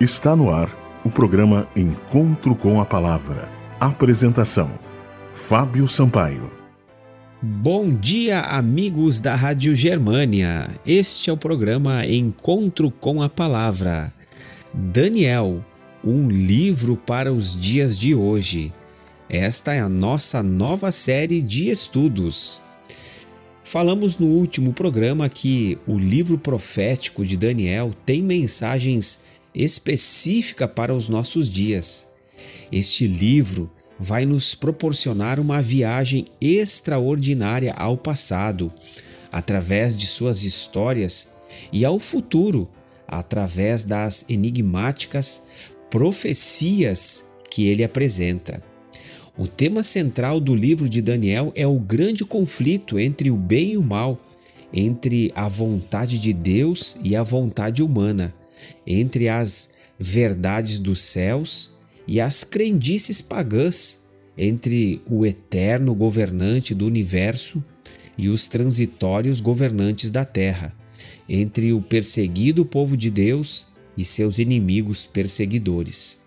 Está no ar o programa Encontro com a Palavra. Apresentação: Fábio Sampaio. Bom dia, amigos da Rádio Germânia. Este é o programa Encontro com a Palavra. Daniel, um livro para os dias de hoje. Esta é a nossa nova série de estudos. Falamos no último programa que o livro profético de Daniel tem mensagens específicas para os nossos dias. Este livro vai nos proporcionar uma viagem extraordinária ao passado, através de suas histórias, e ao futuro, através das enigmáticas profecias que ele apresenta. O tema central do livro de Daniel é o grande conflito entre o bem e o mal, entre a vontade de Deus e a vontade humana, entre as verdades dos céus e as crendices pagãs, entre o eterno governante do universo e os transitórios governantes da terra, entre o perseguido povo de Deus e seus inimigos perseguidores.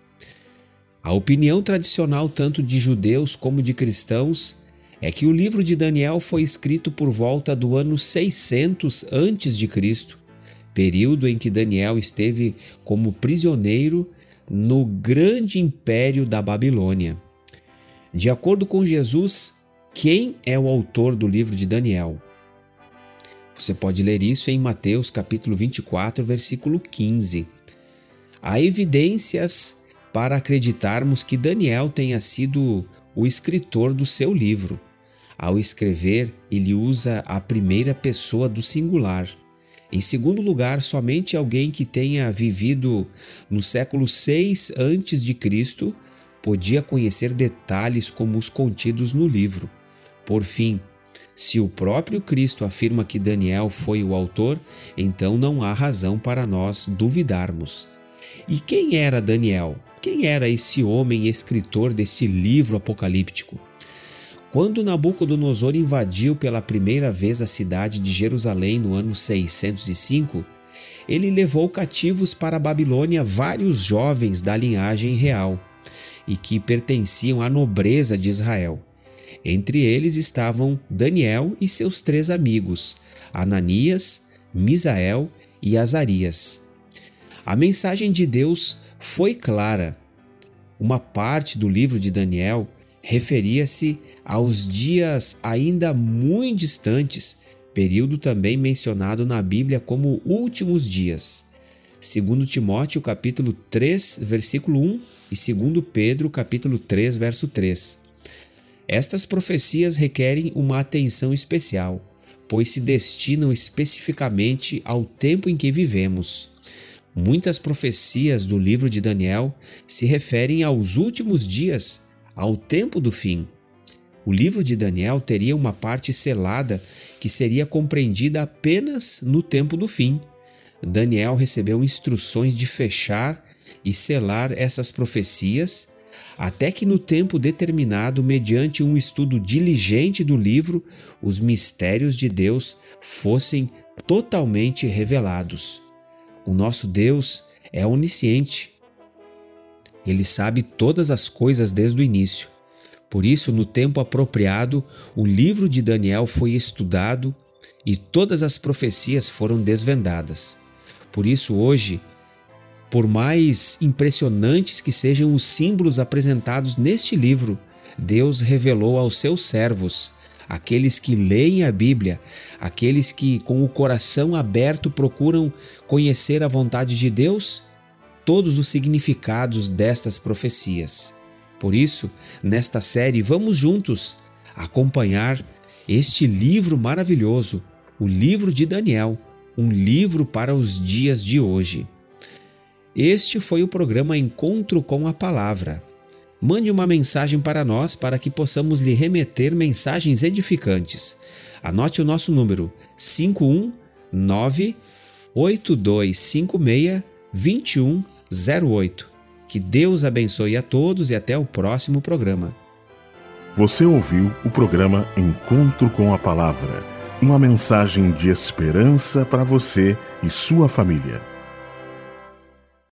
A opinião tradicional, tanto de judeus como de cristãos, é que o livro de Daniel foi escrito por volta do ano 600 a.C., período em que Daniel esteve como prisioneiro no grande império da Babilônia. De acordo com Jesus, quem é o autor do livro de Daniel? Você pode ler isso em Mateus capítulo 24, versículo 15. Há evidências para acreditarmos que Daniel tenha sido o escritor do seu livro. Ao escrever, ele usa a primeira pessoa do singular. Em segundo lugar, somente alguém que tenha vivido no século 6 antes de Cristo podia conhecer detalhes como os contidos no livro. Por fim, se o próprio Cristo afirma que Daniel foi o autor, então não há razão para nós duvidarmos. E quem era Daniel? Quem era esse homem escritor desse livro apocalíptico? Quando Nabucodonosor invadiu pela primeira vez a cidade de Jerusalém no ano 605, ele levou cativos para a Babilônia vários jovens da linhagem real e que pertenciam à nobreza de Israel. Entre eles estavam Daniel e seus três amigos, Ananias, Misael e Azarias. A mensagem de Deus foi clara. Uma parte do livro de Daniel referia-se aos dias ainda muito distantes, período também mencionado na Bíblia como últimos dias. Segundo Timóteo capítulo 3, versículo 1 e segundo Pedro capítulo 3, verso 3. Estas profecias requerem uma atenção especial, pois se destinam especificamente ao tempo em que vivemos. Muitas profecias do livro de Daniel se referem aos últimos dias, ao tempo do fim. O livro de Daniel teria uma parte selada que seria compreendida apenas no tempo do fim. Daniel recebeu instruções de fechar e selar essas profecias, até que no tempo determinado, mediante um estudo diligente do livro, os mistérios de Deus fossem totalmente revelados. O nosso Deus é onisciente. Ele sabe todas as coisas desde o início. Por isso, no tempo apropriado, o livro de Daniel foi estudado e todas as profecias foram desvendadas. Por isso, hoje, por mais impressionantes que sejam os símbolos apresentados neste livro, Deus revelou aos seus servos aqueles que leem a Bíblia, aqueles que com o coração aberto procuram conhecer a vontade de Deus, todos os significados destas profecias. Por isso, nesta série, vamos juntos acompanhar este livro maravilhoso, o livro de Daniel, um livro para os dias de hoje. Este foi o programa Encontro com a Palavra mande uma mensagem para nós para que possamos lhe remeter mensagens edificantes. Anote o nosso número 519 8256 2108. Que Deus abençoe a todos e até o próximo programa. Você ouviu o programa Encontro com a Palavra uma mensagem de esperança para você e sua família.